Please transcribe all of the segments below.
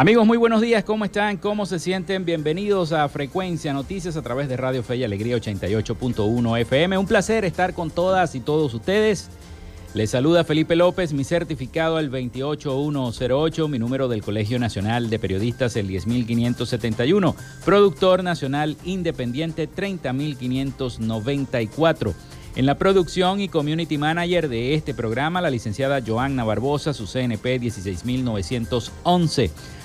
Amigos, muy buenos días, ¿cómo están? ¿Cómo se sienten? Bienvenidos a Frecuencia Noticias a través de Radio Fe y Alegría 88.1 FM. Un placer estar con todas y todos ustedes. Les saluda Felipe López, mi certificado el 28108, mi número del Colegio Nacional de Periodistas el 10571, productor nacional independiente 30594. En la producción y community manager de este programa, la licenciada Joanna Barbosa, su CNP 16911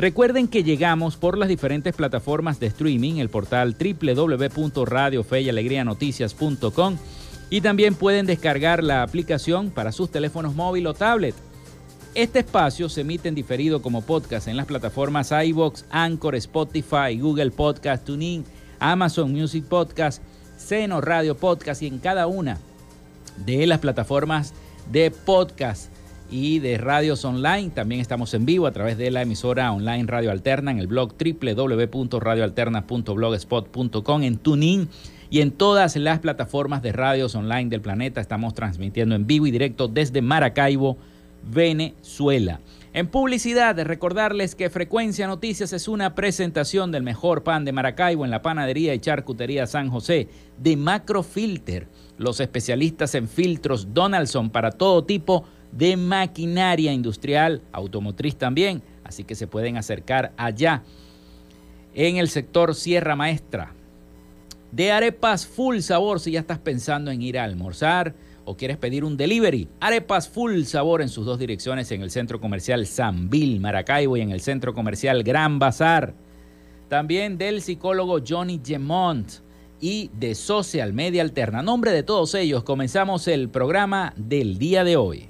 Recuerden que llegamos por las diferentes plataformas de streaming, el portal www.radiofeyalegrianoticias.com y también pueden descargar la aplicación para sus teléfonos móvil o tablet. Este espacio se emite en diferido como podcast en las plataformas iBox, Anchor, Spotify, Google Podcast, TuneIn, Amazon Music Podcast, Seno Radio Podcast y en cada una de las plataformas de podcast y de radios online. También estamos en vivo a través de la emisora online Radio Alterna en el blog www.radioalterna.blogspot.com, en TuneIn y en todas las plataformas de radios online del planeta. Estamos transmitiendo en vivo y directo desde Maracaibo, Venezuela. En publicidad, recordarles que Frecuencia Noticias es una presentación del mejor pan de Maracaibo en la panadería y charcutería San José de Macrofilter, los especialistas en filtros Donaldson para todo tipo maquinaria industrial, automotriz también, así que se pueden acercar allá en el sector Sierra Maestra. De arepas full sabor si ya estás pensando en ir a almorzar o quieres pedir un delivery. Arepas full sabor en sus dos direcciones en el centro comercial Bill Maracaibo y en el centro comercial Gran Bazar. También del psicólogo Johnny Gemont y de Social Media Alterna. Nombre de todos ellos comenzamos el programa del día de hoy.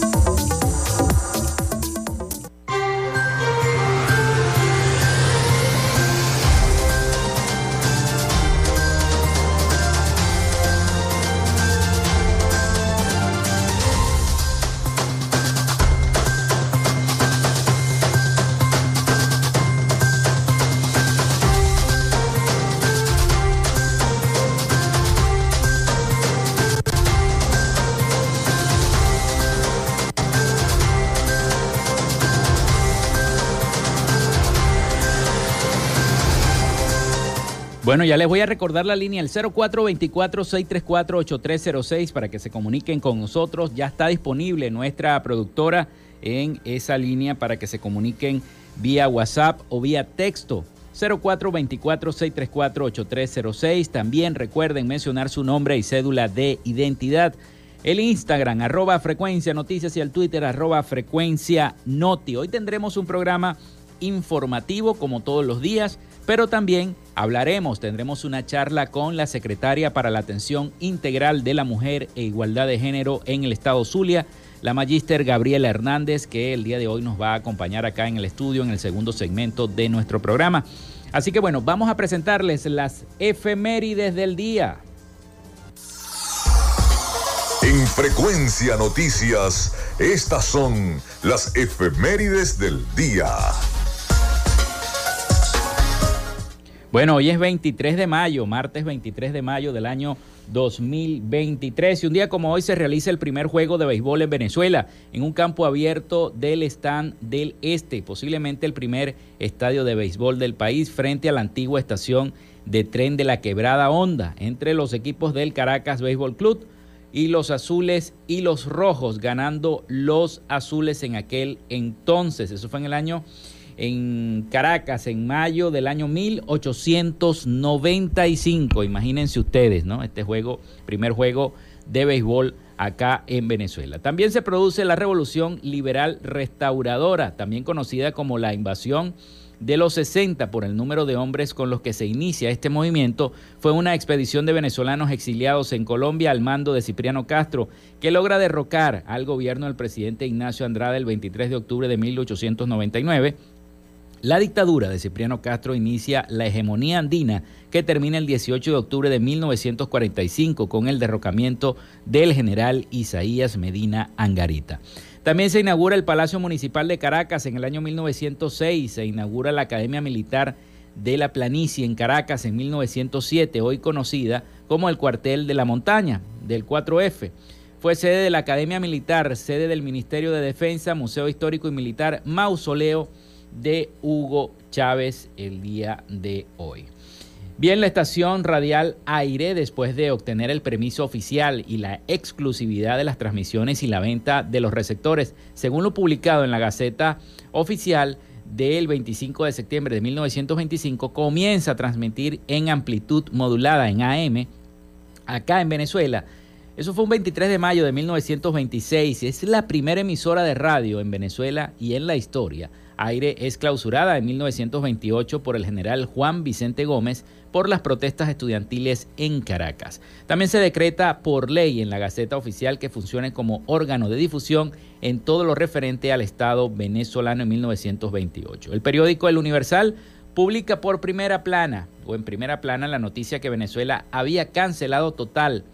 Bueno, ya les voy a recordar la línea el 0424-634-8306 para que se comuniquen con nosotros. Ya está disponible nuestra productora en esa línea para que se comuniquen vía WhatsApp o vía texto. 0424-634-8306. También recuerden mencionar su nombre y cédula de identidad. El Instagram, arroba frecuencia noticias y el Twitter, arroba frecuencia noti. Hoy tendremos un programa informativo como todos los días pero también hablaremos, tendremos una charla con la secretaria para la atención integral de la mujer e igualdad de género en el estado Zulia, la magíster Gabriela Hernández, que el día de hoy nos va a acompañar acá en el estudio en el segundo segmento de nuestro programa. Así que bueno, vamos a presentarles las efemérides del día. En Frecuencia Noticias, estas son las efemérides del día. Bueno, hoy es 23 de mayo, martes 23 de mayo del año 2023. Y un día como hoy se realiza el primer juego de béisbol en Venezuela, en un campo abierto del stand del Este, posiblemente el primer estadio de béisbol del país, frente a la antigua estación de tren de la Quebrada Honda, entre los equipos del Caracas Béisbol Club y los azules y los rojos, ganando los azules en aquel entonces. Eso fue en el año en Caracas en mayo del año 1895. Imagínense ustedes, ¿no? Este juego, primer juego de béisbol acá en Venezuela. También se produce la Revolución Liberal Restauradora, también conocida como la invasión de los 60 por el número de hombres con los que se inicia este movimiento fue una expedición de venezolanos exiliados en Colombia al mando de Cipriano Castro que logra derrocar al gobierno del presidente Ignacio Andrade el 23 de octubre de 1899 la dictadura de Cipriano Castro inicia la hegemonía andina que termina el 18 de octubre de 1945 con el derrocamiento del general Isaías Medina Angarita. También se inaugura el Palacio Municipal de Caracas en el año 1906, se inaugura la Academia Militar de la Planicie en Caracas en 1907, hoy conocida como el Cuartel de la Montaña del 4F. Fue sede de la Academia Militar, sede del Ministerio de Defensa, Museo Histórico y Militar, mausoleo de Hugo Chávez el día de hoy. Bien, la estación radial Aire, después de obtener el permiso oficial y la exclusividad de las transmisiones y la venta de los receptores, según lo publicado en la Gaceta Oficial del 25 de septiembre de 1925, comienza a transmitir en amplitud modulada en AM acá en Venezuela. Eso fue un 23 de mayo de 1926. Es la primera emisora de radio en Venezuela y en la historia Aire es clausurada en 1928 por el general Juan Vicente Gómez por las protestas estudiantiles en Caracas. También se decreta por ley en la Gaceta Oficial que funcione como órgano de difusión en todo lo referente al Estado venezolano en 1928. El periódico El Universal publica por primera plana o en primera plana la noticia que Venezuela había cancelado total,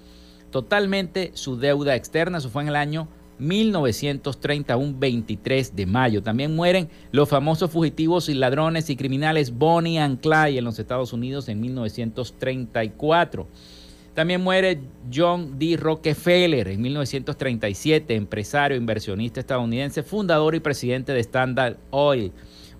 totalmente su deuda externa. Eso fue en el año 1930, un 23 de mayo. También mueren los famosos fugitivos y ladrones y criminales Bonnie and Clyde en los Estados Unidos en 1934. También muere John D. Rockefeller en 1937, empresario, inversionista estadounidense, fundador y presidente de Standard Oil,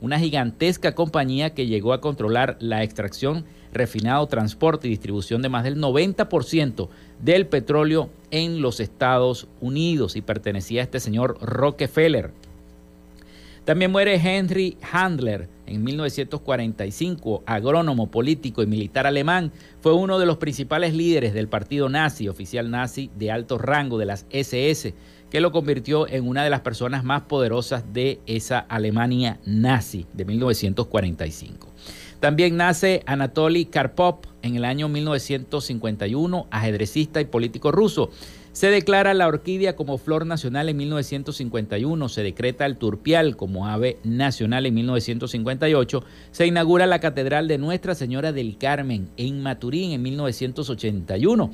una gigantesca compañía que llegó a controlar la extracción, refinado, transporte y distribución de más del 90% del petróleo en los Estados Unidos y pertenecía a este señor Rockefeller. También muere Henry Handler en 1945, agrónomo, político y militar alemán. Fue uno de los principales líderes del partido nazi, oficial nazi de alto rango de las SS, que lo convirtió en una de las personas más poderosas de esa Alemania nazi de 1945. También nace Anatoly Karpov en el año 1951, ajedrecista y político ruso. Se declara la orquídea como flor nacional en 1951, se decreta el turpial como ave nacional en 1958, se inaugura la Catedral de Nuestra Señora del Carmen en Maturín en 1981.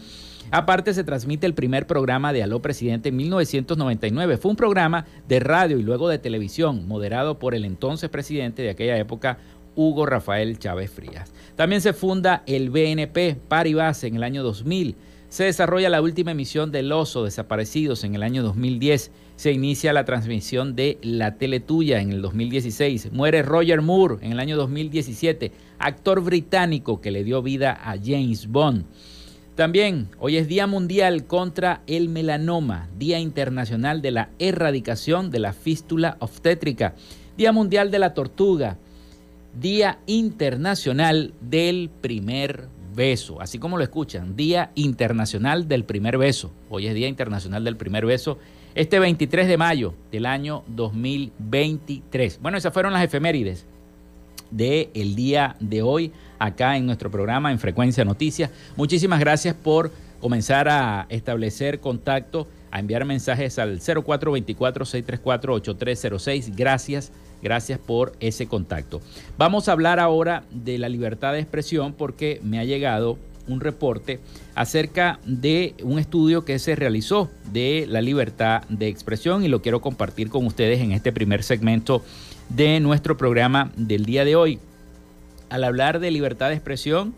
Aparte se transmite el primer programa de Aló Presidente en 1999. Fue un programa de radio y luego de televisión, moderado por el entonces presidente de aquella época, Hugo Rafael Chávez Frías. También se funda el BNP Paribas en el año 2000. Se desarrolla la última emisión del Oso Desaparecidos en el año 2010. Se inicia la transmisión de La Tele Tuya en el 2016. Muere Roger Moore en el año 2017, actor británico que le dio vida a James Bond. También hoy es Día Mundial contra el Melanoma, Día Internacional de la Erradicación de la Fístula Obstétrica, Día Mundial de la Tortuga, Día Internacional del Primer Beso, así como lo escuchan, Día Internacional del Primer Beso. Hoy es Día Internacional del Primer Beso, este 23 de mayo del año 2023. Bueno, esas fueron las efemérides del el día de hoy acá en nuestro programa en Frecuencia Noticias. Muchísimas gracias por comenzar a establecer contacto, a enviar mensajes al 0424-634-8306. Gracias Gracias por ese contacto. Vamos a hablar ahora de la libertad de expresión porque me ha llegado un reporte acerca de un estudio que se realizó de la libertad de expresión y lo quiero compartir con ustedes en este primer segmento de nuestro programa del día de hoy. Al hablar de libertad de expresión,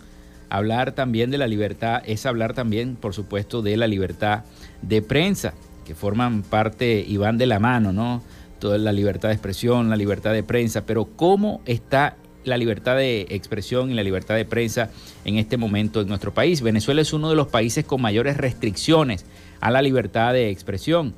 hablar también de la libertad es hablar también, por supuesto, de la libertad de prensa, que forman parte y van de la mano, ¿no? Toda la libertad de expresión, la libertad de prensa, pero ¿cómo está la libertad de expresión y la libertad de prensa en este momento en nuestro país? Venezuela es uno de los países con mayores restricciones a la libertad de expresión.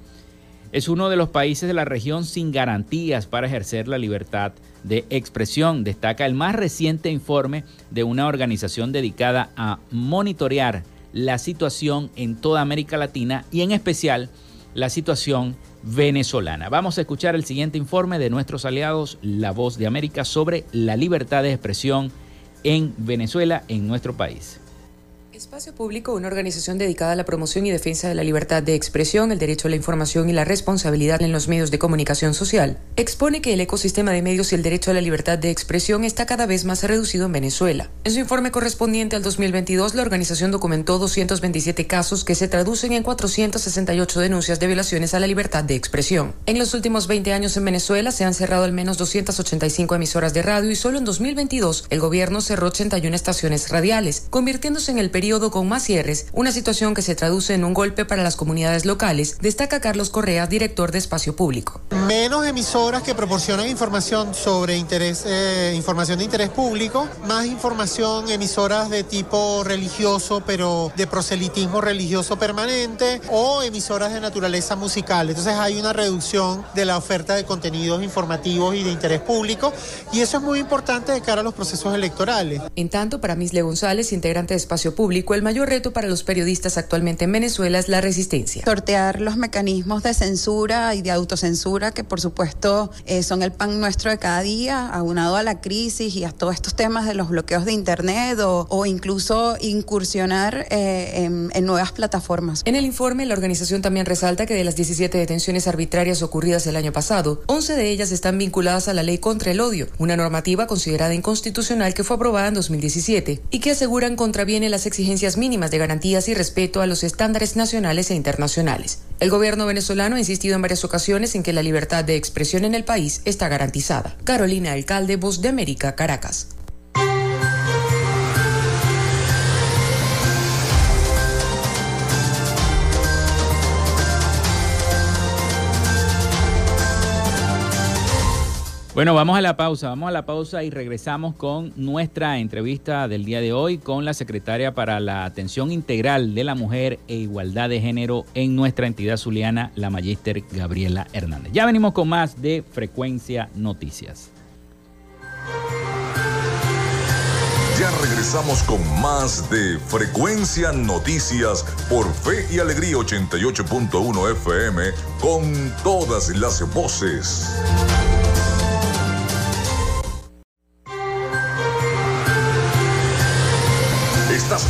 Es uno de los países de la región sin garantías para ejercer la libertad de expresión, destaca el más reciente informe de una organización dedicada a monitorear la situación en toda América Latina y en especial la situación venezolana. Vamos a escuchar el siguiente informe de nuestros aliados, La Voz de América, sobre la libertad de expresión en Venezuela, en nuestro país. Espacio Público, una organización dedicada a la promoción y defensa de la libertad de expresión, el derecho a la información y la responsabilidad en los medios de comunicación social, expone que el ecosistema de medios y el derecho a la libertad de expresión está cada vez más reducido en Venezuela. En su informe correspondiente al 2022, la organización documentó 227 casos que se traducen en 468 denuncias de violaciones a la libertad de expresión. En los últimos 20 años en Venezuela se han cerrado al menos 285 emisoras de radio y solo en 2022 el gobierno cerró 81 estaciones radiales, convirtiéndose en el periodo con más cierres, una situación que se traduce en un golpe para las comunidades locales, destaca Carlos Correa, director de Espacio Público. Menos emisoras que proporcionan información sobre interés, eh, información de interés público, más información emisoras de tipo religioso, pero de proselitismo religioso permanente, o emisoras de naturaleza musical. Entonces hay una reducción de la oferta de contenidos informativos y de interés público, y eso es muy importante de cara a los procesos electorales. En tanto, para Misle González, integrante de Espacio Público, el mayor reto para los periodistas actualmente en Venezuela es la resistencia. Sortear los mecanismos de censura y de autocensura que por supuesto eh, son el pan nuestro de cada día, aunado a la crisis y a todos estos temas de los bloqueos de Internet o, incluso incursionar eh, en, en nuevas plataformas. En el informe, la organización también resalta que de las 17 detenciones arbitrarias ocurridas el año pasado, 11 de ellas están vinculadas a la ley contra el odio, una normativa considerada inconstitucional que fue aprobada en 2017 y que aseguran contraviene las exigencias mínimas de garantías y respeto a los estándares nacionales e internacionales. El gobierno venezolano ha insistido en varias ocasiones en que la libertad de expresión en el país está garantizada. Carolina Alcalde, Voz de América, Caracas. Bueno, vamos a la pausa, vamos a la pausa y regresamos con nuestra entrevista del día de hoy con la secretaria para la atención integral de la mujer e igualdad de género en nuestra entidad zuliana, la magíster Gabriela Hernández. Ya venimos con más de Frecuencia Noticias. Ya regresamos con más de Frecuencia Noticias por Fe y Alegría 88.1 FM con todas las voces.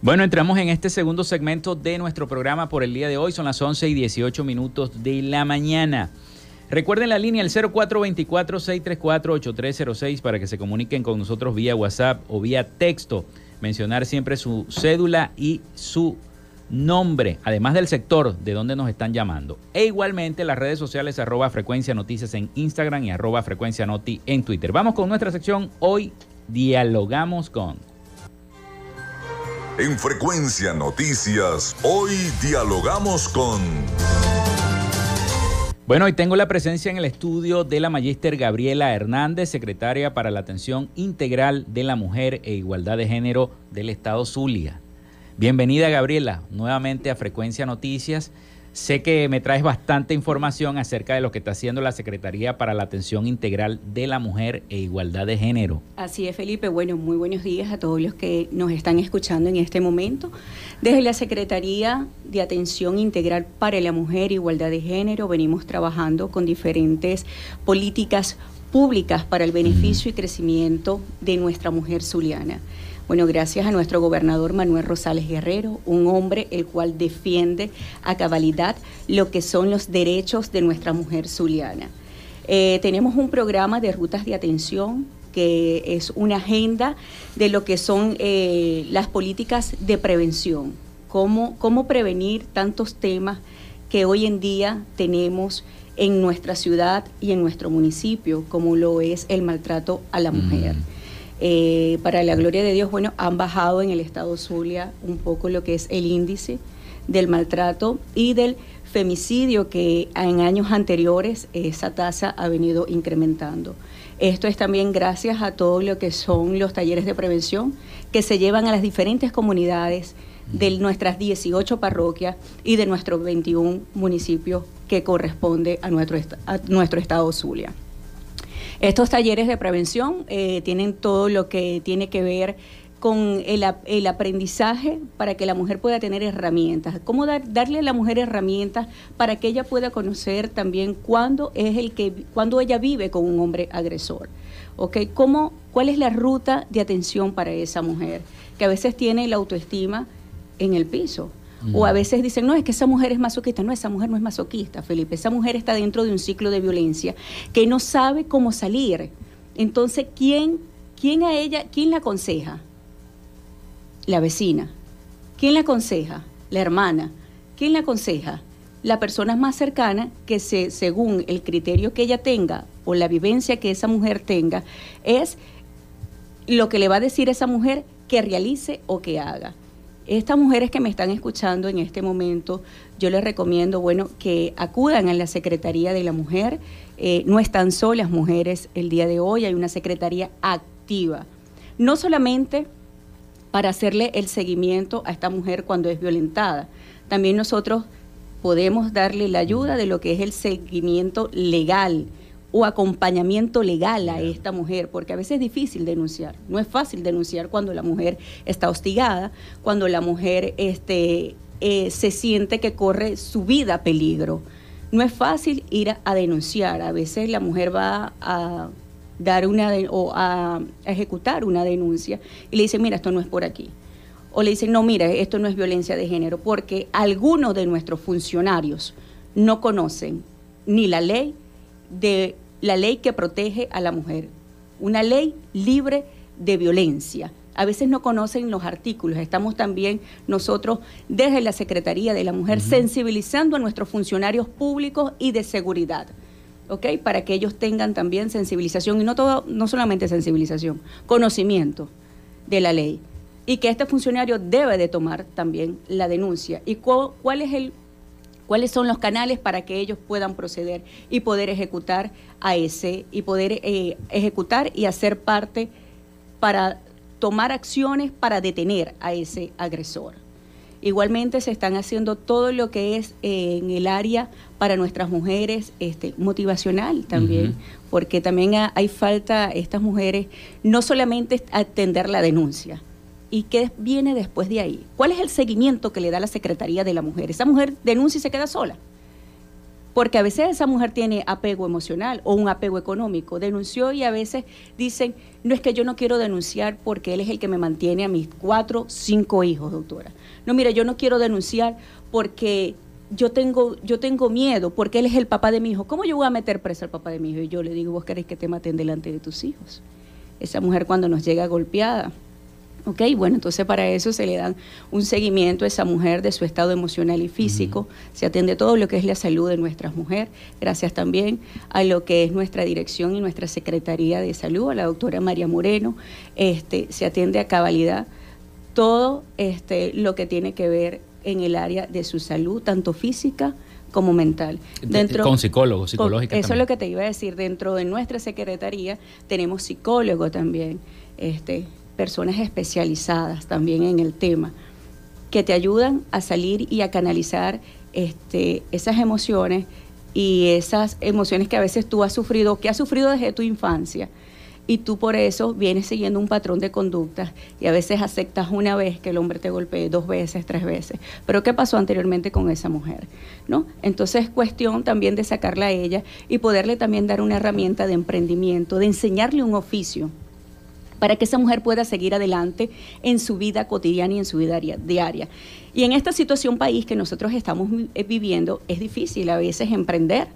Bueno, entramos en este segundo segmento de nuestro programa por el día de hoy. Son las 11 y 18 minutos de la mañana. Recuerden la línea el 0424-634-8306 para que se comuniquen con nosotros vía WhatsApp o vía texto. Mencionar siempre su cédula y su nombre, además del sector de donde nos están llamando. E igualmente las redes sociales arroba frecuencia noticias en Instagram y arroba frecuencia noti en Twitter. Vamos con nuestra sección. Hoy dialogamos con... En Frecuencia Noticias, hoy dialogamos con... Bueno, hoy tengo la presencia en el estudio de la magíster Gabriela Hernández, secretaria para la Atención Integral de la Mujer e Igualdad de Género del Estado Zulia. Bienvenida Gabriela, nuevamente a Frecuencia Noticias. Sé que me traes bastante información acerca de lo que está haciendo la Secretaría para la Atención Integral de la Mujer e Igualdad de Género. Así es, Felipe. Bueno, muy buenos días a todos los que nos están escuchando en este momento. Desde la Secretaría de Atención Integral para la Mujer e Igualdad de Género venimos trabajando con diferentes políticas públicas para el beneficio y crecimiento de nuestra mujer zuliana. Bueno, gracias a nuestro gobernador Manuel Rosales Guerrero, un hombre el cual defiende a cabalidad lo que son los derechos de nuestra mujer zuliana. Eh, tenemos un programa de rutas de atención que es una agenda de lo que son eh, las políticas de prevención, cómo, cómo prevenir tantos temas que hoy en día tenemos en nuestra ciudad y en nuestro municipio, como lo es el maltrato a la mujer. Eh, para la gloria de Dios, bueno, han bajado en el estado Zulia un poco lo que es el índice del maltrato y del femicidio que en años anteriores esa tasa ha venido incrementando. Esto es también gracias a todo lo que son los talleres de prevención que se llevan a las diferentes comunidades de nuestras 18 parroquias y de nuestros 21 municipios que corresponde a nuestro, a nuestro estado Zulia. Estos talleres de prevención eh, tienen todo lo que tiene que ver con el, aprendizaje para que la mujer pueda tener herramientas. ¿Cómo darle a la mujer herramientas para que ella pueda conocer también cuándo es el que, cuando ella vive con un hombre agresor? ¿Okay? ¿Cómo, ¿Cuál es la ruta de atención para esa mujer? Que a veces tiene la autoestima en el piso. O a veces dicen, no, es que esa mujer es masoquista. No, esa mujer no es masoquista, Felipe. Esa mujer está dentro de un ciclo de violencia que no sabe cómo salir. Entonces, ¿quién, quién a ella, quién la aconseja? La vecina. ¿Quién la aconseja? La hermana. ¿Quién la aconseja? La persona más cercana que se, según el criterio que ella tenga o la vivencia que esa mujer tenga, es lo que le va a decir esa mujer que realice o que haga. Estas mujeres que me están escuchando en este momento, yo les recomiendo, bueno, que acudan a la Secretaría de la Mujer. Eh, no están solas mujeres el día de hoy, hay una secretaría activa. No solamente para hacerle el seguimiento a esta mujer cuando es violentada. También nosotros podemos darle la ayuda de lo que es el seguimiento legal o acompañamiento legal a esta mujer, porque a veces es difícil denunciar. No es fácil denunciar cuando la mujer está hostigada, cuando la mujer este, eh, se siente que corre su vida a peligro. No es fácil ir a denunciar. A veces la mujer va a dar una o a, ejecutar una denuncia y le dicen, mira, esto no es por aquí. O le dicen, no, mira, esto no es violencia de género, porque algunos de nuestros funcionarios no conocen ni la ley de la ley que protege a la mujer, una ley libre de violencia. A veces no conocen los artículos. Estamos también nosotros desde la Secretaría de la Mujer sensibilizando a nuestros funcionarios públicos y de seguridad ¿ok? Para que ellos tengan también sensibilización y no todo, no solamente sensibilización, conocimiento de la ley y que este funcionario debe de tomar también la denuncia y cuál es el cuáles son los canales para que ellos puedan proceder y poder ejecutar a ese y poder eh, ejecutar y hacer parte para tomar acciones para detener a ese agresor. Igualmente se están haciendo todo lo que es eh, en el área para nuestras mujeres este, motivacional también, porque también hay falta estas mujeres no solamente atender la denuncia. ¿Y qué viene después de ahí? ¿Cuál es el seguimiento que le da la Secretaría de la Mujer? Esa mujer denuncia y se queda sola. Porque a veces esa mujer tiene apego emocional o un apego económico. Denunció y a veces dicen, no es que yo no quiero denunciar porque él es el que me mantiene a mis cuatro, cinco hijos, doctora. No, mira, yo no quiero denunciar porque yo tengo, yo tengo miedo, porque él es el papá de mi hijo. ¿Cómo yo voy a meter preso al papá de mi hijo? Y yo le digo, vos querés que te maten delante de tus hijos. Esa mujer cuando nos llega golpeada, Ok, bueno, entonces para eso se le dan un seguimiento a esa mujer de su estado emocional y físico, se atiende todo lo que es la salud de nuestras mujeres, gracias también a lo que es nuestra dirección y nuestra Secretaría de Salud, a la doctora María Moreno, este, se atiende a cabalidad todo este, lo que tiene que ver en el área de su salud, tanto física como mental. Dentro, con psicólogos, psicológicos. Eso es lo que te iba a decir. Dentro de nuestra secretaría tenemos psicólogos también, este, personas especializadas también en el tema, que te ayudan a salir y a canalizar este, esas emociones y esas emociones que a veces tú has sufrido, que has sufrido desde tu infancia y tú por eso vienes siguiendo un patrón de conductas y a veces aceptas una vez que el hombre te golpee, dos veces, tres veces. Pero ¿qué pasó anteriormente con esa mujer? ¿No? Entonces es cuestión también de sacarla a ella y poderle también dar una herramienta de emprendimiento, de enseñarle un oficio para que esa mujer pueda seguir adelante en su vida cotidiana y en su vida diaria. Y en esta situación país que nosotros estamos eh, viviendo es difícil a veces emprender,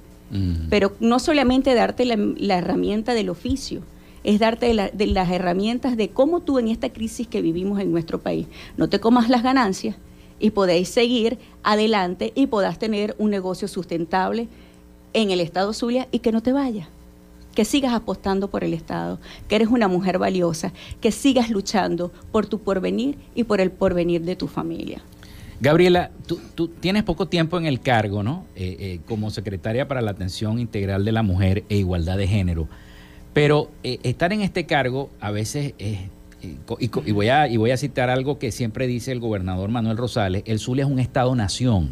pero no solamente darte la, herramienta del oficio, es darte de las herramientas de cómo tú en esta crisis que vivimos en nuestro país no te comas las ganancias y podéis seguir adelante y podás tener un negocio sustentable en el Estado Zulia y que no te vayas que sigas apostando por el Estado, que eres una mujer valiosa, que sigas luchando por tu porvenir y por el porvenir de tu familia. Gabriela, tú, tienes poco tiempo en el cargo, ¿no? Eh, eh, como secretaria para la atención integral de la mujer e igualdad de género. Pero eh, estar en este cargo a veces es... Y, voy a, y voy a citar algo que siempre dice el gobernador Manuel Rosales, el Zulia es un estado-nación.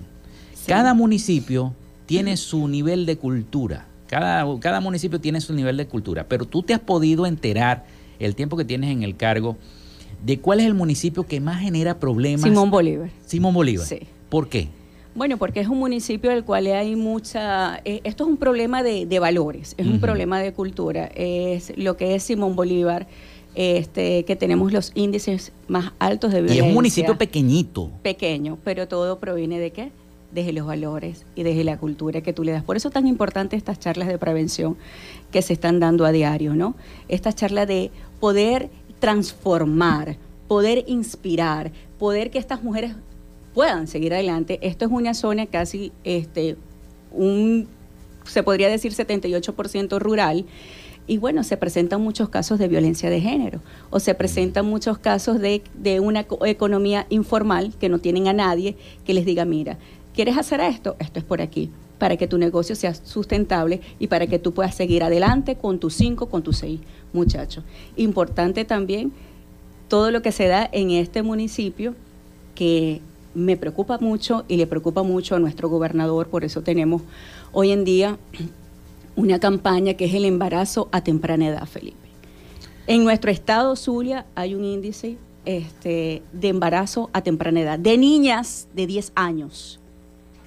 Cada municipio tiene su nivel de cultura, cada, cada municipio tiene su nivel de cultura, pero tú te has podido enterar el tiempo que tienes en el cargo de cuál es el municipio que más genera problemas. Simón Bolívar. Simón Bolívar. Sí. ¿Por qué? Bueno, porque es un municipio del cual hay mucha... Eh, esto es un problema de, valores, es un problema de cultura. Es lo que es Simón Bolívar, este, que tenemos los índices más altos de violencia. Y es un municipio pequeñito. Pequeño, pero todo proviene de qué? Desde los valores y desde la cultura que tú le das. Por eso es tan importante estas charlas de prevención que se están dando a diario, ¿no? Estas charlas de poder transformar, poder inspirar, poder que estas mujeres puedan seguir adelante. Esto es una zona casi, este, un, se podría decir 78% rural. Y bueno, se presentan muchos casos de violencia de género o se presentan muchos casos de, de una economía informal que no tienen a nadie que les diga, mira, ¿quieres hacer esto? Esto es por aquí para que tu negocio sea sustentable y para que tú puedas seguir adelante con tus cinco, con tus seis muchachos. Importante también todo lo que se da en este municipio que me preocupa mucho y le preocupa mucho a nuestro gobernador, por eso tenemos hoy en día una campaña que es el embarazo a temprana edad, Felipe. En nuestro estado Zulia hay un índice este, de embarazo a temprana edad de niñas de 10 años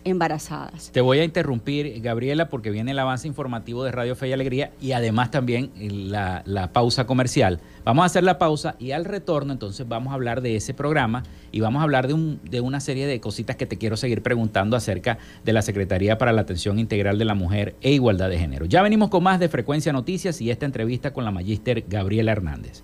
embarazadas. Te voy a interrumpir, Gabriela, porque viene el avance informativo de Radio Fe y Alegría y además también la, pausa comercial. Vamos a hacer la pausa y al retorno entonces vamos a hablar de ese programa y vamos a hablar de, un, de una serie de cositas que te quiero seguir preguntando acerca de la Secretaría para la Atención Integral de la Mujer e Igualdad de Género. Ya venimos con más de Frecuencia Noticias y esta entrevista con la magíster Gabriela Hernández.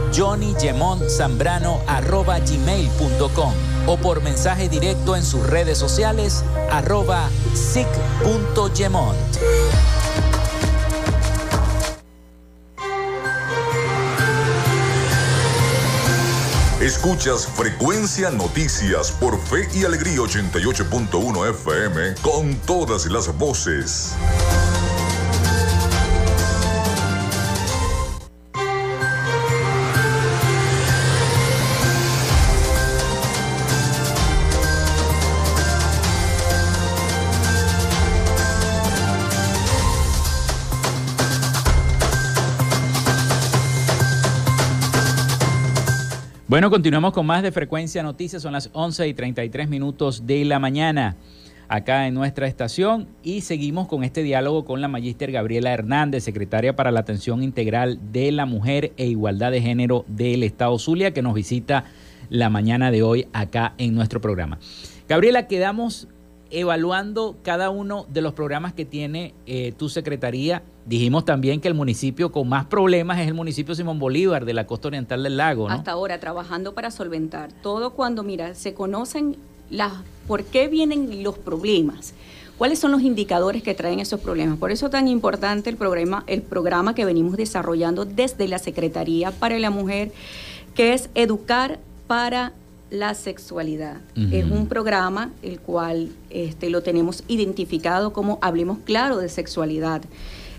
johnnygemontzambrano.gmail.com o por mensaje directo en sus redes sociales arroba sic.gemont. Escuchas Frecuencia Noticias por Fe y Alegría 88.1 FM con todas las voces. Bueno, continuamos con más de Frecuencia Noticias. Son las 11 y 33 minutos de la mañana acá en nuestra estación y seguimos con este diálogo con la magíster Gabriela Hernández, secretaria para la Atención Integral de la Mujer e Igualdad de Género del Estado Zulia, que nos visita la mañana de hoy acá en nuestro programa. Gabriela, quedamos evaluando cada uno de los programas que tiene eh, tu secretaría. Dijimos también que el municipio con más problemas es el municipio Simón Bolívar de la costa oriental del lago. Hasta ahora, trabajando para solventar. Todo cuando, mira, se conocen las, por qué vienen los problemas. ¿Cuáles son los indicadores que traen esos problemas? Por eso es tan importante el programa, el programa que venimos desarrollando desde la Secretaría para la Mujer, que es Educar para la sexualidad. Es un programa el cual este, lo tenemos identificado como Hablemos Claro de Sexualidad.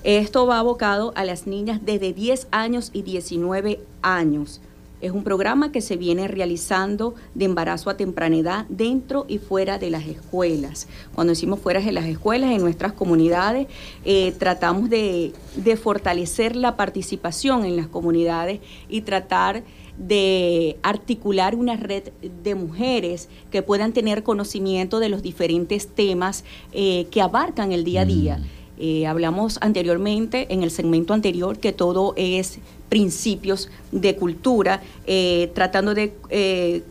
Esto va abocado a las niñas desde 10 años y 19 años. Es un programa que se viene realizando de embarazo a temprana edad dentro y fuera de las escuelas. Cuando decimos fuera de las escuelas, en nuestras comunidades, eh, tratamos de, de fortalecer la participación en las comunidades y tratar de articular una red de mujeres que puedan tener conocimiento de los diferentes temas eh, que abarcan el día a día. Mm. Eh, hablamos anteriormente, en el segmento anterior, que todo es principios de cultura, eh, tratando de eh,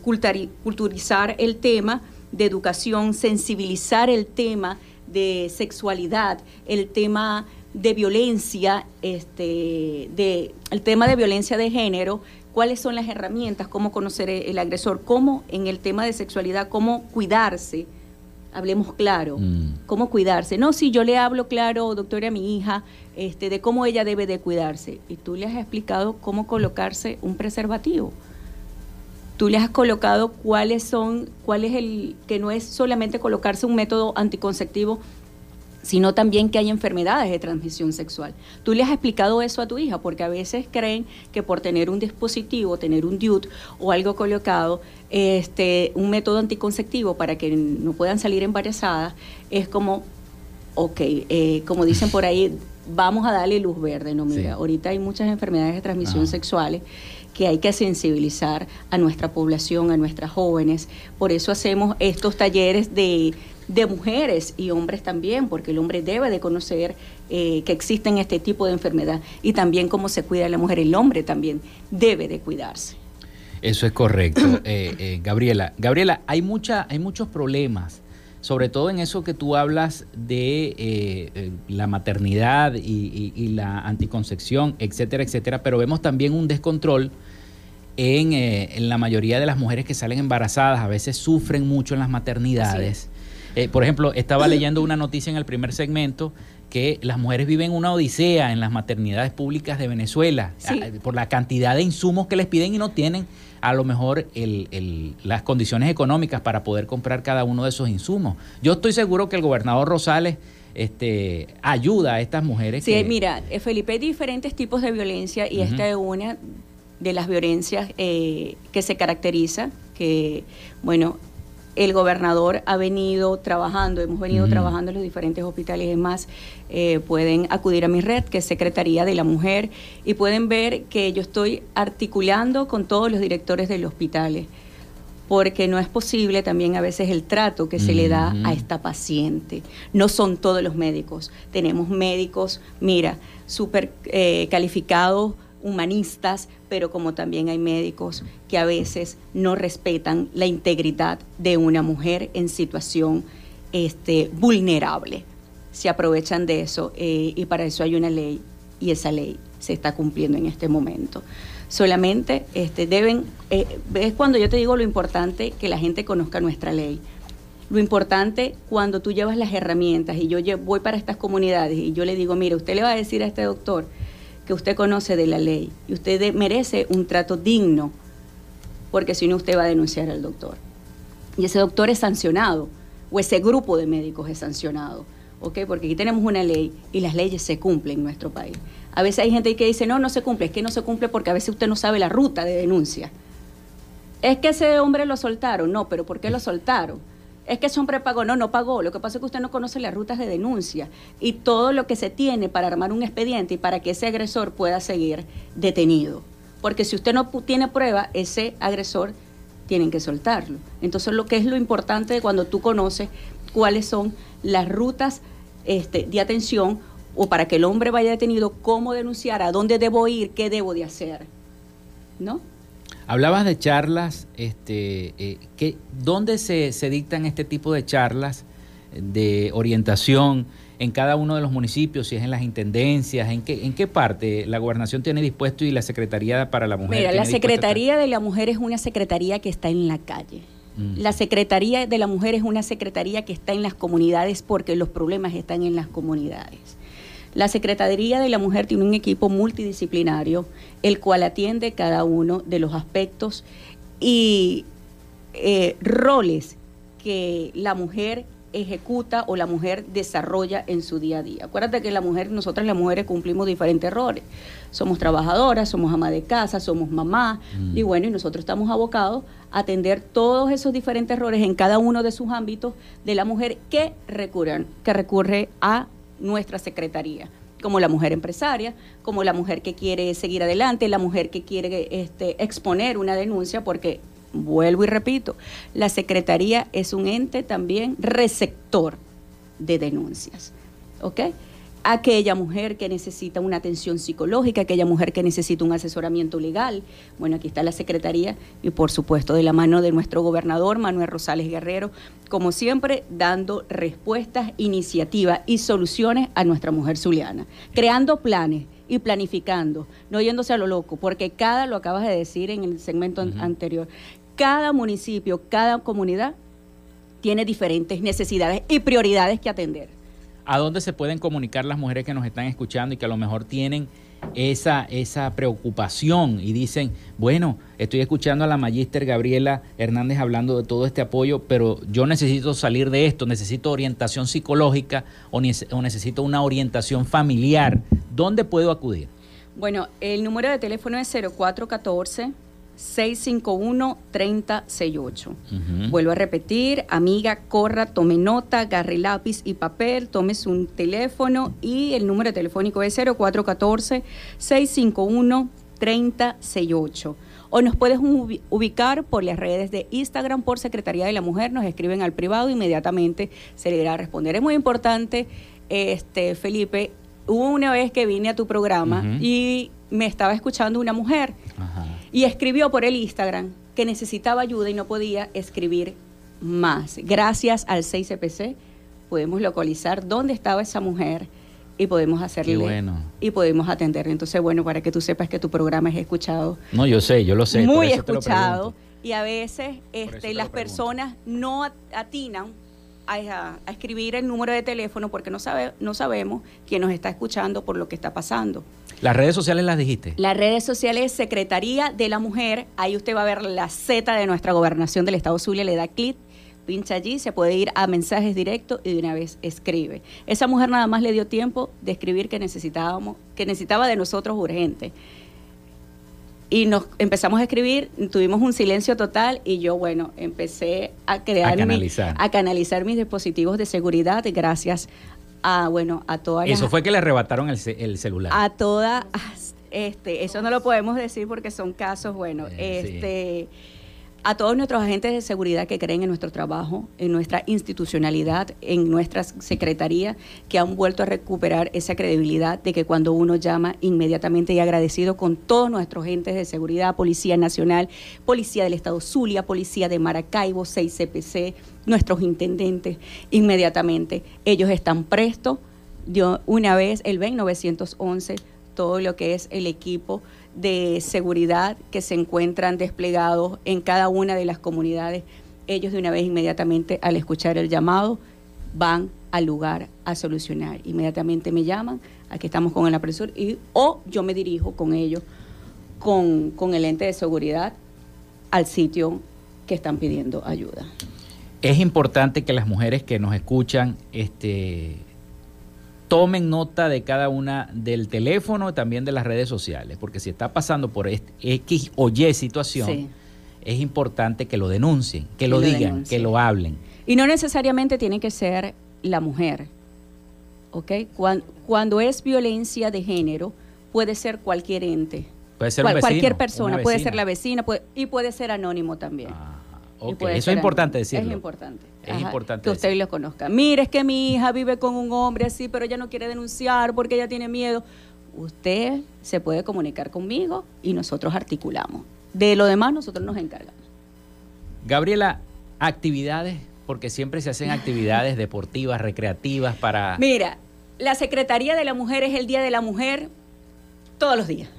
culturizar el tema de educación, sensibilizar el tema de sexualidad, el tema de violencia, este, de, el tema de violencia de género, cuáles son las herramientas, cómo conocer el el agresor, cómo en el tema de sexualidad, cómo cuidarse. Hablemos claro, Mm. cómo cuidarse. No, si yo le hablo claro, doctora, a mi hija, este, de cómo ella debe de cuidarse. Y tú le has explicado cómo colocarse un preservativo. Tú le has colocado cuáles son, cuál es el, que no es solamente colocarse un método anticonceptivo, sino también que hay enfermedades de transmisión sexual. Tú le has explicado eso a tu hija, porque a veces creen que por tener un dispositivo, tener un DUT o algo colocado, este, un método anticonceptivo para que no puedan salir embarazadas, es como, ok, eh, como dicen por ahí, vamos a darle luz verde, no mira, Sí. ahorita hay muchas enfermedades de transmisión Ajá. sexuales que hay que sensibilizar a nuestra población, a nuestras jóvenes. Por eso hacemos estos talleres de, de mujeres y hombres también, porque el hombre debe de conocer eh, que existen este tipo de enfermedad y también cómo se cuida la mujer. El hombre también debe de cuidarse. Eso es correcto, eh, eh, Gabriela. Gabriela, hay, mucha, hay muchos problemas, sobre todo en eso que tú hablas de eh, eh, la maternidad y, y- y la anticoncepción, etcétera, etcétera, pero vemos también un descontrol en, eh, en la mayoría de las mujeres que salen embarazadas, a veces sufren mucho en las maternidades. Eh, por ejemplo, estaba leyendo una noticia en el primer segmento que las mujeres viven una odisea en las maternidades públicas de Venezuela por la cantidad de insumos que les piden y no tienen a lo mejor el, las condiciones económicas para poder comprar cada uno de esos insumos. Yo estoy seguro que el gobernador Rosales este, ayuda a estas mujeres. Sí, mira, eh, Felipe, hay diferentes tipos de violencia y esta es una de las violencias eh, que se caracteriza, que, bueno, el gobernador ha venido trabajando, hemos venido trabajando en los diferentes hospitales. Es más, eh, pueden acudir a mi red, que es Secretaría de la Mujer, y pueden ver que yo estoy articulando con todos los directores de los hospitales, porque no es posible también a veces el trato que se le da a esta paciente. No son todos los médicos. Tenemos médicos, mira, súper eh, calificados humanistas, pero como también hay médicos que a veces no respetan la integridad de una mujer en situación este, vulnerable. Se aprovechan de eso eh, y para eso hay una ley y esa ley se está cumpliendo en este momento. Solamente este, deben, eh, es cuando yo te digo lo importante que la gente conozca nuestra ley. Lo importante cuando tú llevas las herramientas y yo voy para estas comunidades y yo le digo, mire, usted le va a decir a este doctor, que usted conoce de la ley y usted merece un trato digno, porque si no usted va a denunciar al doctor. Y ese doctor es sancionado, o ese grupo de médicos es sancionado, ¿ok? Porque aquí tenemos una ley y las leyes se cumplen en nuestro país. A veces hay gente que dice, no, no se cumple, es que no se cumple porque a veces usted no sabe la ruta de denuncia. Es que ese hombre lo soltaron, no, pero ¿por qué lo soltaron? Es que ese hombre pagó, no, no pagó. Lo que pasa es que usted no conoce las rutas de denuncia y todo lo que se tiene para armar un expediente y para que ese agresor pueda seguir detenido. Porque si usted no tiene prueba, ese agresor tienen que soltarlo. Entonces, lo que es lo importante de cuando tú conoces cuáles son las rutas este, de atención o para que el hombre vaya detenido, cómo denunciar, a dónde debo ir, qué debo de hacer. ¿No? Hablabas de charlas, este, eh, ¿dónde se, dictan este tipo de charlas de orientación en cada uno de los municipios, si es en las intendencias, en qué, en qué parte la gobernación tiene dispuesto y la Secretaría para la Mujer? Mira, la Secretaría de la Mujer es una secretaría que está en la calle. Mm. La Secretaría de la Mujer es una secretaría que está en las comunidades porque los problemas están en las comunidades. La Secretaría de la Mujer tiene un equipo multidisciplinario, el cual atiende cada uno de los aspectos y eh, roles que la mujer ejecuta o la mujer desarrolla en su día a día. Acuérdate que la mujer, nosotras las mujeres cumplimos diferentes roles. Somos trabajadoras, somos ama de casa, somos mamá, mm. y bueno, y nosotros estamos abocados a atender todos esos diferentes roles en cada uno de sus ámbitos de la mujer que recurren, que recurre a nuestra secretaría como la mujer empresaria, como la mujer que quiere seguir adelante, la mujer que quiere este, exponer una denuncia, porque vuelvo y repito, la Secretaría es un ente también receptor de denuncias. ¿Ok? Aquella mujer que necesita una atención psicológica, aquella mujer que necesita un asesoramiento legal. Bueno, aquí está la Secretaría y por supuesto de la mano de nuestro gobernador Manuel Rosales Guerrero, como siempre, dando respuestas, iniciativas y soluciones a nuestra mujer zuliana, creando planes y planificando, no yéndose a lo loco, porque cada, lo acabas de decir en el segmento anterior, cada municipio, cada comunidad tiene diferentes necesidades y prioridades que atender. ¿A dónde se pueden comunicar las mujeres que nos están escuchando y que a lo mejor tienen esa, esa preocupación y dicen, bueno, estoy escuchando a la magíster Gabriela Hernández hablando de todo este apoyo, pero yo necesito salir de esto, necesito orientación psicológica o, o necesito una orientación familiar. ¿Dónde puedo acudir? Bueno, el número de teléfono es 0414 651-3068. Vuelvo a repetir, amiga, corra, tome nota, agarre lápiz y papel, tome su teléfono y el número telefónico es 0414-651-3068. O nos puedes ubicar por las redes de Instagram por Secretaría de la Mujer, nos escriben al privado, inmediatamente se le irá a responder. Es muy importante, este Felipe, hubo una vez que vine a tu programa y me estaba escuchando una mujer. Ajá y escribió por el Instagram que necesitaba ayuda y no podía escribir más. Gracias al 6CPC podemos localizar dónde estaba esa mujer y podemos hacerle bueno. y podemos atender. Entonces, bueno, para que tú sepas que tu programa es escuchado. No, yo sé, yo lo sé. Muy escuchado. Y a veces este, las personas no atinan a, escribir el número de teléfono porque no, sabe, no sabemos quién nos está escuchando por lo que está pasando. ¿Las redes sociales las dijiste? Las redes sociales, Secretaría de la Mujer, ahí usted va a ver la Z de nuestra gobernación del Estado Zulia, le da clic, pincha allí, se puede ir a mensajes directos y de una vez escribe. Esa mujer nada más le dio tiempo de escribir que necesitábamos, que necesitaba de nosotros urgente y nos empezamos a escribir, tuvimos un silencio total y yo, bueno, empecé a crear, a canalizar, a canalizar mis dispositivos de seguridad gracias a, bueno, a todas Eso fue que le arrebataron el, el celular. A todas, este, eso no lo podemos decir porque son casos, bueno, eh, este a todos nuestros agentes de seguridad que creen en nuestro trabajo, en nuestra institucionalidad, en nuestra secretaría, que han vuelto a recuperar esa credibilidad de que cuando uno llama inmediatamente y agradecido con todos nuestros agentes de seguridad, Policía Nacional, Policía del Estado Zulia, Policía de Maracaibo, 6CPC, nuestros intendentes, inmediatamente ellos están prestos. Dio una vez el 911 todo lo que es el equipo de seguridad que se encuentran desplegados en cada una de las comunidades. Ellos de una vez inmediatamente al escuchar el llamado van al lugar a solucionar. Inmediatamente me llaman, aquí estamos con el apresor, y, o yo me dirijo con ellos, con, con el ente de seguridad, al sitio que están pidiendo ayuda. Es importante que las mujeres que nos escuchan este, tomen nota de cada una del teléfono y también de las redes sociales, porque si está pasando por X o Y situación, es importante que lo denuncien, que, lo, digan, que lo hablen. Y no necesariamente tiene que ser la mujer, ¿ok? Cuando, es violencia de género, puede ser cualquier ente. Puede ser un cualquier persona, puede ser la vecina y puede ser anónimo también. Ah. Eso es importante decirlo. Es importante. Es importante. Que usted lo conozca. Mire, es que mi hija vive con un hombre así, pero ella no quiere denunciar porque ella tiene miedo. Usted se puede comunicar conmigo y nosotros articulamos. De lo demás nosotros nos encargamos. Gabriela, actividades, porque siempre se hacen actividades deportivas, recreativas para... Mira, la Secretaría de la Mujer es el Día de la Mujer todos los días.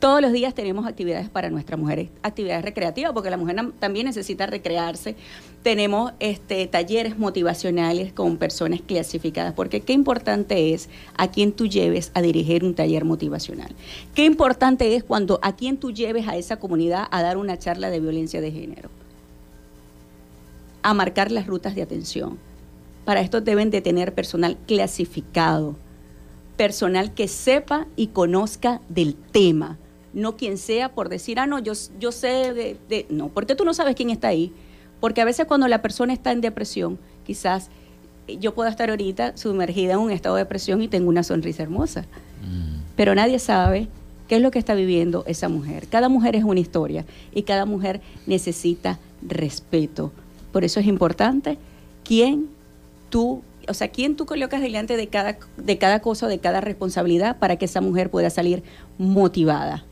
Todos los días tenemos actividades para nuestras mujeres, actividades recreativas, porque la mujer también necesita recrearse. Tenemos este, talleres motivacionales con personas clasificadas, porque qué importante es a quien tú lleves a dirigir un taller motivacional. Qué importante es cuando a quien tú lleves a esa comunidad a dar una charla de violencia de género, a marcar las rutas de atención. Para esto deben de tener personal clasificado, personal que sepa y conozca del tema no quien sea por decir, ah, no, yo, yo sé de, No, porque tú no sabes quién está ahí. Porque a veces cuando la persona está en depresión, quizás eh, yo pueda estar ahorita sumergida en un estado de depresión y tengo una sonrisa hermosa. Mm. Pero nadie sabe qué es lo que está viviendo esa mujer. Cada mujer es una historia y cada mujer necesita respeto. Por eso es importante quién tú, o sea, quién tú colocas delante de cada, de cada cosa, de cada responsabilidad para que esa mujer pueda salir motivada.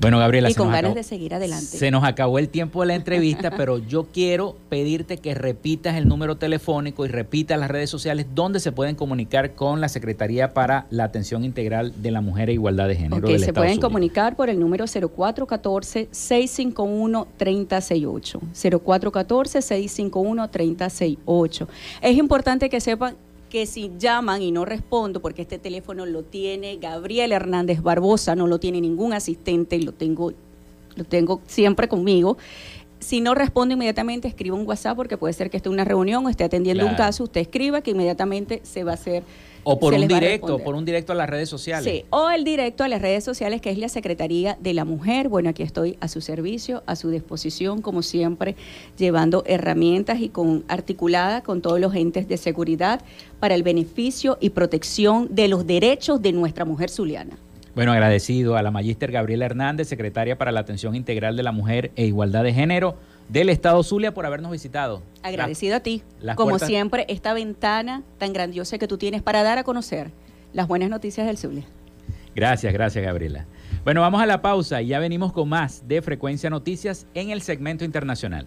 Bueno, Gabriela, y con ganas de seguir adelante. Se nos acabó el tiempo de la entrevista, pero yo quiero pedirte que repitas el número telefónico y repitas las redes sociales donde se pueden comunicar con la Secretaría para la Atención Integral de la Mujer e Igualdad de Género. Okay, se pueden comunicar por el número 0414-651-3068. 0414-651-3068. Es importante que sepan que si llaman y no respondo, porque este teléfono lo tiene Gabriel Hernández Barbosa, no lo tiene ningún asistente, lo tengo, lo tengo siempre conmigo. Si no respondo inmediatamente, escribo un WhatsApp porque puede ser que esté en una reunión o esté atendiendo un caso, usted escriba que inmediatamente se va a hacer o por un directo, por un directo a las redes sociales. Sí, o el directo a las redes sociales, que es la Secretaría de la Mujer. Bueno, aquí estoy a su servicio, a su disposición, como siempre, llevando herramientas y con articulada con todos los entes de seguridad para el beneficio y protección de los derechos de nuestra mujer zuliana. Bueno, agradecido a la magíster Gabriela Hernández, secretaria para la Atención Integral de la Mujer e Igualdad de Género del Estado Zulia por habernos visitado. Agradecido a ti. Como siempre, esta ventana tan grandiosa que tú tienes para dar a conocer las buenas noticias del Zulia. Gracias, gracias Gabriela. Bueno, vamos a la pausa y ya venimos con más de Frecuencia Noticias en el segmento internacional.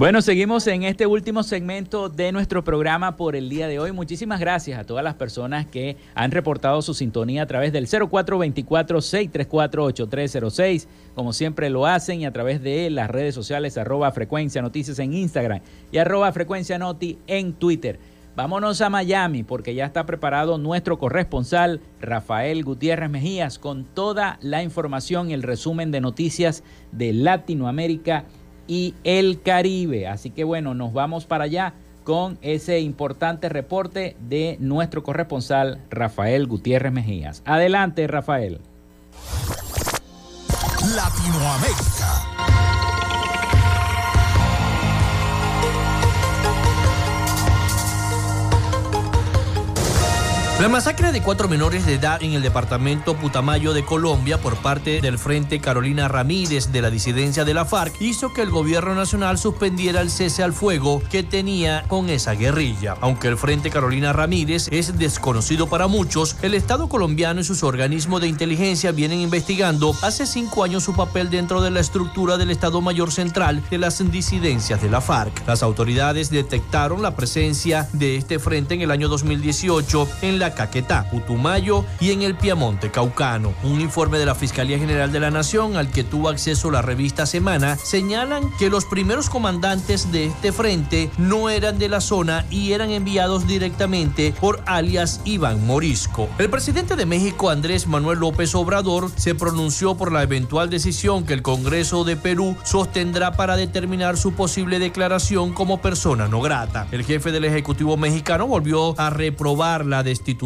Bueno, seguimos en este último segmento de nuestro programa por el día de hoy. Muchísimas gracias a todas las personas que han reportado su sintonía a través del 0424-634-8306, como siempre lo hacen, y a través de las redes sociales arroba frecuencia noticias en Instagram y arroba frecuencia noti en Twitter. Vámonos a Miami porque ya está preparado nuestro corresponsal Rafael Gutiérrez Mejías con toda la información y el resumen de noticias de Latinoamérica y el Caribe. Así que bueno, nos vamos para allá con ese importante reporte de nuestro corresponsal Rafael Gutiérrez Mejías. Adelante, Rafael. Latinoamérica. La masacre de cuatro menores de edad en el departamento Putamayo de Colombia por parte del Frente Carolina Ramírez de la disidencia de la FARC hizo que el gobierno nacional suspendiera el cese al fuego que tenía con esa guerrilla. Aunque el Frente Carolina Ramírez es desconocido para muchos, el Estado colombiano y sus organismos de inteligencia vienen investigando hace cinco años su papel dentro de la estructura del Estado Mayor Central de las disidencias de la FARC. Las autoridades detectaron la presencia de este frente en el año 2018 en la Caquetá, Putumayo y en el Piamonte Caucano. Un informe de la Fiscalía General de la Nación al que tuvo acceso la revista Semana señalan que los primeros comandantes de este frente no eran de la zona y eran enviados directamente por alias Iván Morisco. El presidente de México, Andrés Manuel López Obrador, se pronunció por la eventual decisión que el Congreso de Perú sostendrá para determinar su posible declaración como persona no grata. El jefe del Ejecutivo mexicano volvió a reprobar la destitución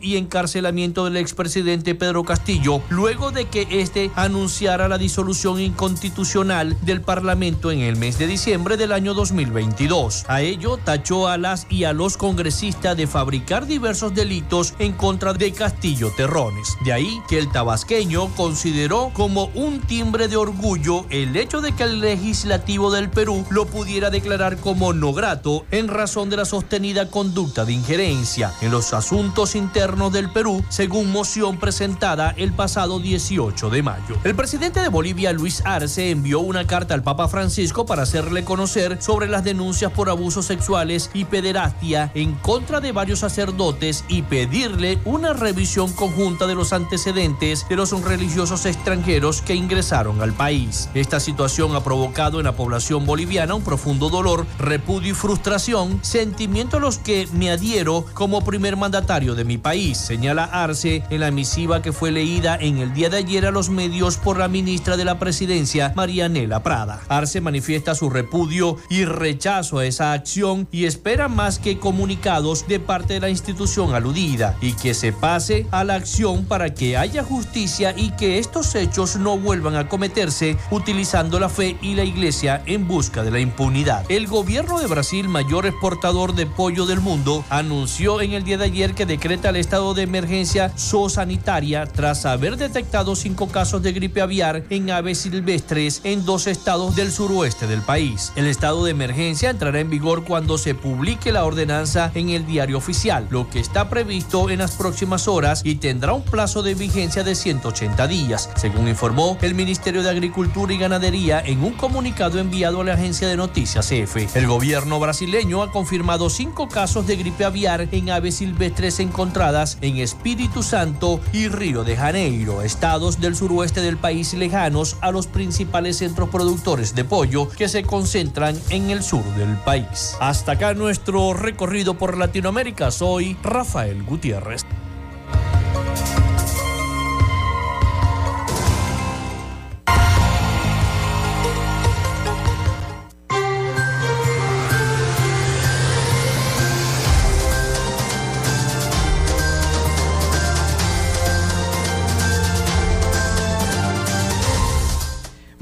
y encarcelamiento del expresidente Pedro Castillo luego de que éste anunciara la disolución inconstitucional del Parlamento en el mes de diciembre del año 2022. A ello tachó a las y a los congresistas de fabricar diversos delitos en contra de Castillo Terrones. De ahí que el tabasqueño consideró como un timbre de orgullo el hecho de que el legislativo del Perú lo pudiera declarar como no grato en razón de la sostenida conducta de injerencia en los asuntos internos del Perú, según moción presentada el pasado 18 de mayo. El presidente de Bolivia, Luis Arce, envió una carta al Papa Francisco para hacerle conocer sobre las denuncias por abusos sexuales y pederastia en contra de varios sacerdotes y pedirle una revisión conjunta de los antecedentes de los religiosos extranjeros que ingresaron al país. Esta situación ha provocado en la población boliviana un profundo dolor, repudio y frustración, sentimiento a los que me adhiero como primer mandatario de mi país, señala Arce en la misiva que fue leída en el día de ayer a los medios por la ministra de la Presidencia, Marianela Prada. Arce manifiesta su repudio y rechazo a esa acción y espera más que comunicados de parte de la institución aludida y que se pase a la acción para que haya justicia y que estos hechos no vuelvan a cometerse utilizando la fe y la iglesia en busca de la impunidad. El gobierno de Brasil, mayor exportador de pollo del mundo, anunció en el día de ayer que decreta el estado de emergencia zoosanitaria tras haber detectado cinco casos de gripe aviar en aves silvestres en dos estados del suroeste del país. El estado de emergencia entrará en vigor cuando se publique la ordenanza en el diario oficial, lo que está previsto en las próximas horas y tendrá un plazo de vigencia de 180 días, según informó el Ministerio de Agricultura y Ganadería en un comunicado enviado a la agencia de noticias EFE. El gobierno brasileño ha confirmado cinco casos de gripe aviar en aves silvestres encontradas en Espíritu Santo y Río de Janeiro, estados del suroeste del país lejanos a los principales centros productores de pollo que se concentran en el sur del país. Hasta acá nuestro recorrido por Latinoamérica. Soy Rafael Gutiérrez.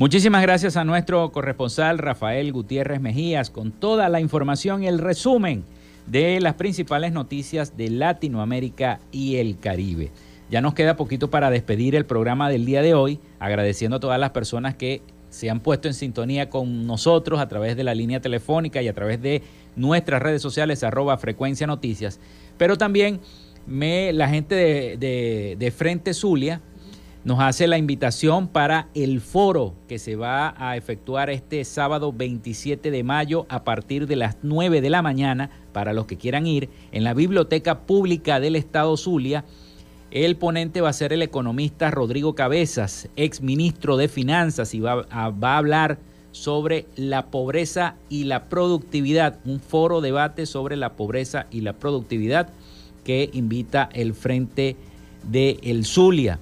Muchísimas gracias a nuestro corresponsal Rafael Gutiérrez Mejías con toda la información y el resumen de las principales noticias de Latinoamérica y el Caribe. Ya nos queda poquito para despedir el programa del día de hoy, agradeciendo a todas las personas que se han puesto en sintonía con nosotros a través de la línea telefónica y a través de nuestras redes sociales, arroba frecuencia noticias, pero también me, la gente de, de, de Frente Zulia, nos hace la invitación para el foro que se va a efectuar este sábado 27 de mayo a partir de las 9 de la mañana para los que quieran ir en la Biblioteca Pública del Estado Zulia. El ponente va a ser el economista Rodrigo Cabezas, ex ministro de Finanzas, y va a, va a hablar sobre la pobreza y la productividad, un foro debate sobre la pobreza y la productividad que invita el Frente de El Zulia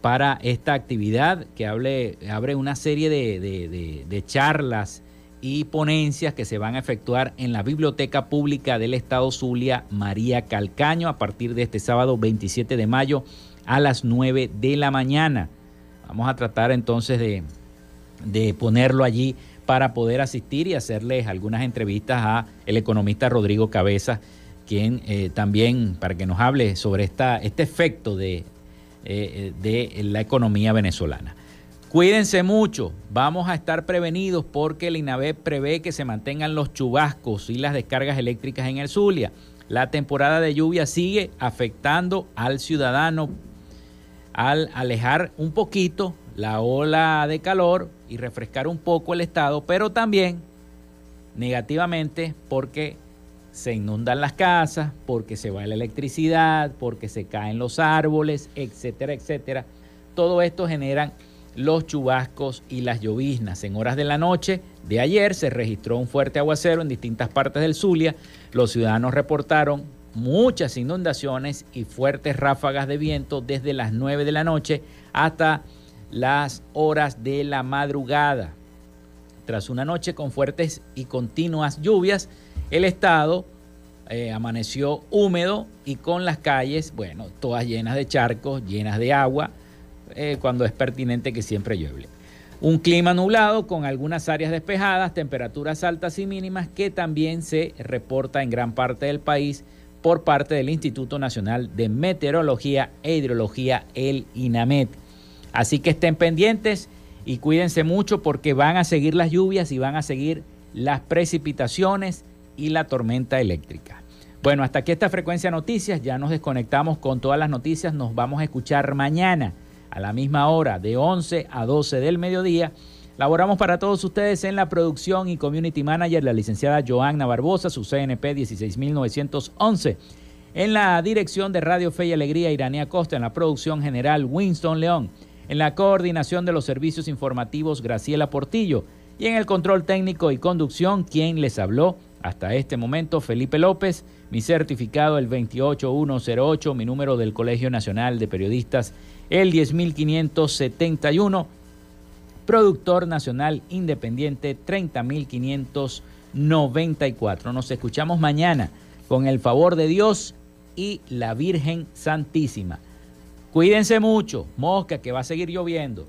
para esta actividad que abre una serie de, charlas y ponencias que se van a efectuar en la Biblioteca Pública del Estado Zulia María Calcaño a partir de este sábado 27 de mayo a las 9 de la mañana. Vamos a tratar entonces de, ponerlo allí para poder asistir y hacerles algunas entrevistas a el economista Rodrigo Cabeza, quien eh, también para que nos hable sobre esta, este efecto de eh, de la economía venezolana. Cuídense mucho, vamos a estar prevenidos porque el INAVE prevé que se mantengan los chubascos y las descargas eléctricas en el Zulia. La temporada de lluvia sigue afectando al ciudadano al alejar un poquito la ola de calor y refrescar un poco el estado, pero también negativamente porque se inundan las casas, porque se va la electricidad, porque se caen los árboles, etcétera, etcétera. Todo esto generan los chubascos y las lloviznas. En horas de la noche de ayer se registró un fuerte aguacero en distintas partes del Zulia. Los ciudadanos reportaron muchas inundaciones y fuertes ráfagas de viento desde las 9 de la noche hasta las horas de la madrugada. Tras una noche con fuertes y continuas lluvias, el estado eh, amaneció húmedo y con las calles, bueno, todas llenas de charcos, llenas de agua, eh, cuando es pertinente que siempre llueve. Un clima nublado con algunas áreas despejadas, temperaturas altas y mínimas que también se reporta en gran parte del país por parte del Instituto Nacional de Meteorología e Hidrología, el INAMET. Así que estén pendientes y cuídense mucho porque van a seguir las lluvias y van a seguir las precipitaciones y la tormenta eléctrica. Bueno, hasta aquí esta frecuencia noticias, ya nos desconectamos con todas las noticias, nos vamos a escuchar mañana a la misma hora, de 11 a 12 del mediodía. Laboramos para todos ustedes en la producción y community manager, la licenciada Joanna Barbosa, su CNP 16911. En la dirección de Radio Fe y Alegría, Iranía Costa. En la producción general, Winston León. En la coordinación de los servicios informativos, Graciela Portillo. Y en el control técnico y conducción, quien les habló, hasta este momento, Felipe López, mi certificado el 28108, mi número del Colegio Nacional de Periodistas el 10571, productor nacional independiente 30594. Nos escuchamos mañana con el favor de Dios y la Virgen Santísima. Cuídense mucho, mosca, que va a seguir lloviendo.